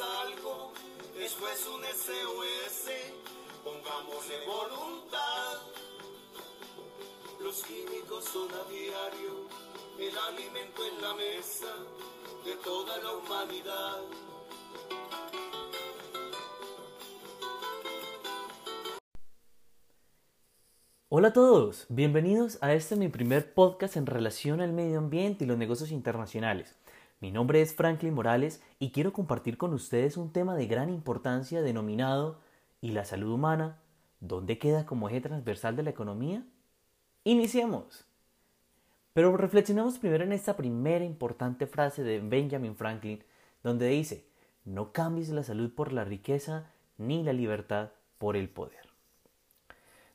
algo, eso es un SOS, pongámosle voluntad. Los químicos son a diario el alimento en la mesa de toda la humanidad. Hola a todos, bienvenidos a este mi primer podcast en relación al medio ambiente y los negocios internacionales. Mi nombre es Franklin Morales y quiero compartir con ustedes un tema de gran importancia denominado ¿Y la salud humana? ¿Dónde queda como eje transversal de la economía? Iniciemos. Pero reflexionemos primero en esta primera importante frase de Benjamin Franklin, donde dice, no cambies la salud por la riqueza ni la libertad por el poder.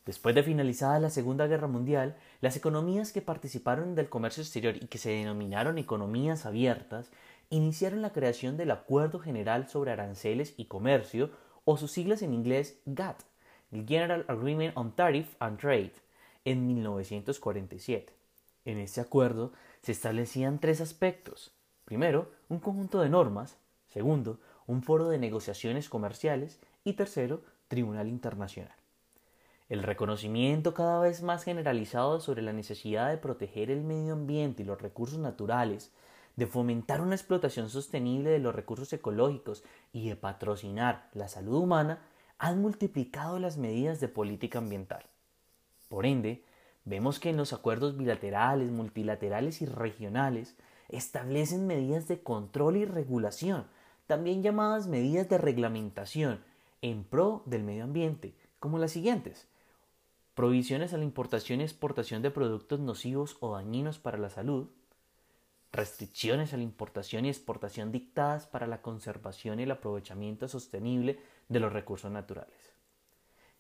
Después de finalizada la Segunda Guerra Mundial, las economías que participaron del comercio exterior y que se denominaron economías abiertas iniciaron la creación del Acuerdo General sobre Aranceles y Comercio, o sus siglas en inglés GATT, el General Agreement on Tariff and Trade, en 1947. En este acuerdo se establecían tres aspectos. Primero, un conjunto de normas. Segundo, un foro de negociaciones comerciales. Y tercero, Tribunal Internacional. El reconocimiento cada vez más generalizado sobre la necesidad de proteger el medio ambiente y los recursos naturales, de fomentar una explotación sostenible de los recursos ecológicos y de patrocinar la salud humana han multiplicado las medidas de política ambiental. Por ende, vemos que en los acuerdos bilaterales, multilaterales y regionales establecen medidas de control y regulación, también llamadas medidas de reglamentación, en pro del medio ambiente, como las siguientes prohibiciones a la importación y exportación de productos nocivos o dañinos para la salud, restricciones a la importación y exportación dictadas para la conservación y el aprovechamiento sostenible de los recursos naturales.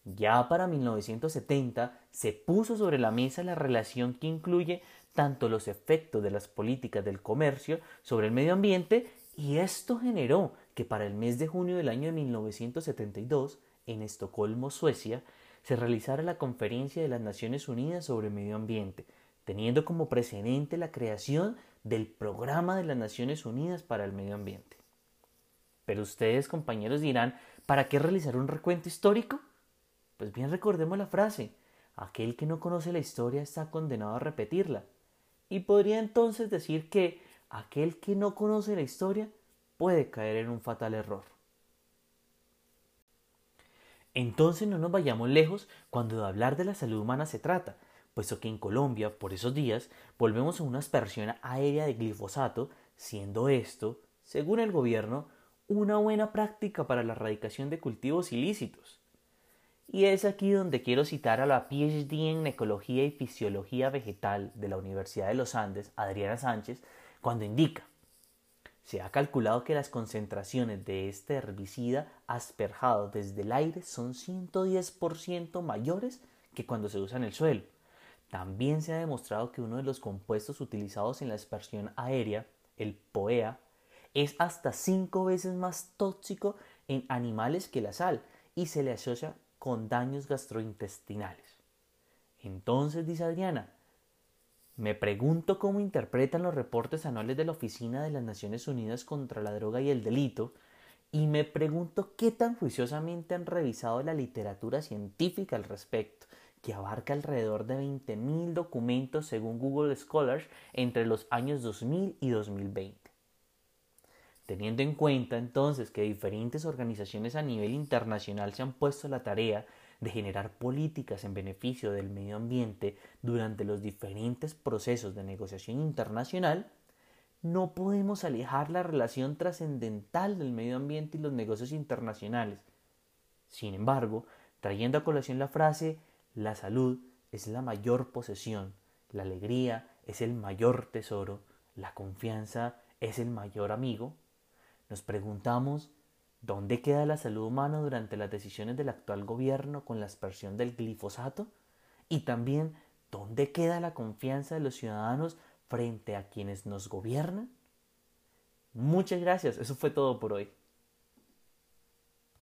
Ya para 1970 se puso sobre la mesa la relación que incluye tanto los efectos de las políticas del comercio sobre el medio ambiente y esto generó que para el mes de junio del año de 1972 en Estocolmo, Suecia, se realizara la Conferencia de las Naciones Unidas sobre Medio Ambiente, teniendo como precedente la creación del Programa de las Naciones Unidas para el Medio Ambiente. Pero ustedes, compañeros, dirán, ¿para qué realizar un recuento histórico? Pues bien recordemos la frase, aquel que no conoce la historia está condenado a repetirla. Y podría entonces decir que aquel que no conoce la historia puede caer en un fatal error. Entonces no nos vayamos lejos cuando de hablar de la salud humana se trata, puesto que en Colombia, por esos días, volvemos a una aspersión aérea de glifosato, siendo esto, según el gobierno, una buena práctica para la erradicación de cultivos ilícitos. Y es aquí donde quiero citar a la PhD en Ecología y Fisiología Vegetal de la Universidad de los Andes, Adriana Sánchez, cuando indica se ha calculado que las concentraciones de este herbicida asperjado desde el aire son 110% mayores que cuando se usa en el suelo. También se ha demostrado que uno de los compuestos utilizados en la aspersión aérea, el POEA, es hasta 5 veces más tóxico en animales que la sal y se le asocia con daños gastrointestinales. Entonces, dice Adriana, me pregunto cómo interpretan los reportes anuales de la Oficina de las Naciones Unidas contra la Droga y el Delito y me pregunto qué tan juiciosamente han revisado la literatura científica al respecto, que abarca alrededor de 20.000 documentos según Google Scholars entre los años 2000 y 2020. Teniendo en cuenta entonces que diferentes organizaciones a nivel internacional se han puesto la tarea de generar políticas en beneficio del medio ambiente durante los diferentes procesos de negociación internacional, no podemos alejar la relación trascendental del medio ambiente y los negocios internacionales. Sin embargo, trayendo a colación la frase la salud es la mayor posesión, la alegría es el mayor tesoro, la confianza es el mayor amigo, nos preguntamos ¿Dónde queda la salud humana durante las decisiones del actual gobierno con la aspersión del glifosato? Y también, ¿dónde queda la confianza de los ciudadanos frente a quienes nos gobiernan? Muchas gracias, eso fue todo por hoy.